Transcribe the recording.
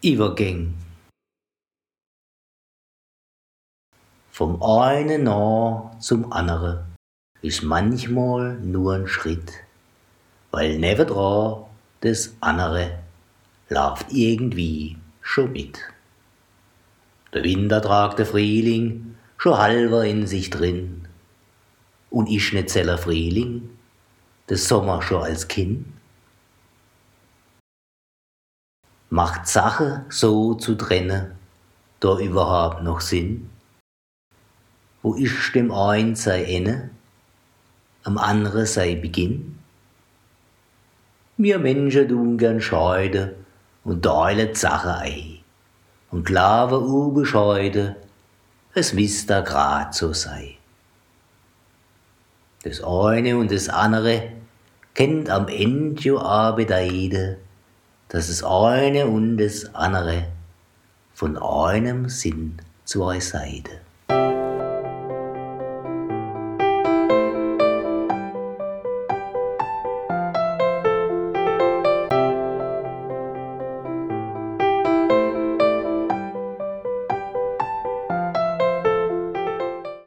Übergäng. Vom einen nah zum anderen ist manchmal nur ein Schritt, weil nebendran das andere läuft irgendwie schon mit. Der Winter tragt der Frühling schon halber in sich drin. Und ich nicht zeller Frühling, der Sommer schon als Kind. Macht Sache so zu trennen, da überhaupt noch Sinn? Wo ich dem einen sei Ende, am anderen sei Beginn? Wir Menschen tun gern scheide und teilen Sache ein und glaube unbescheiden, es miss da grad so sei. Das eine und das andere kennt am Ende jo a bedeide, dass es eine und das andere von einem sind zwei Seiten.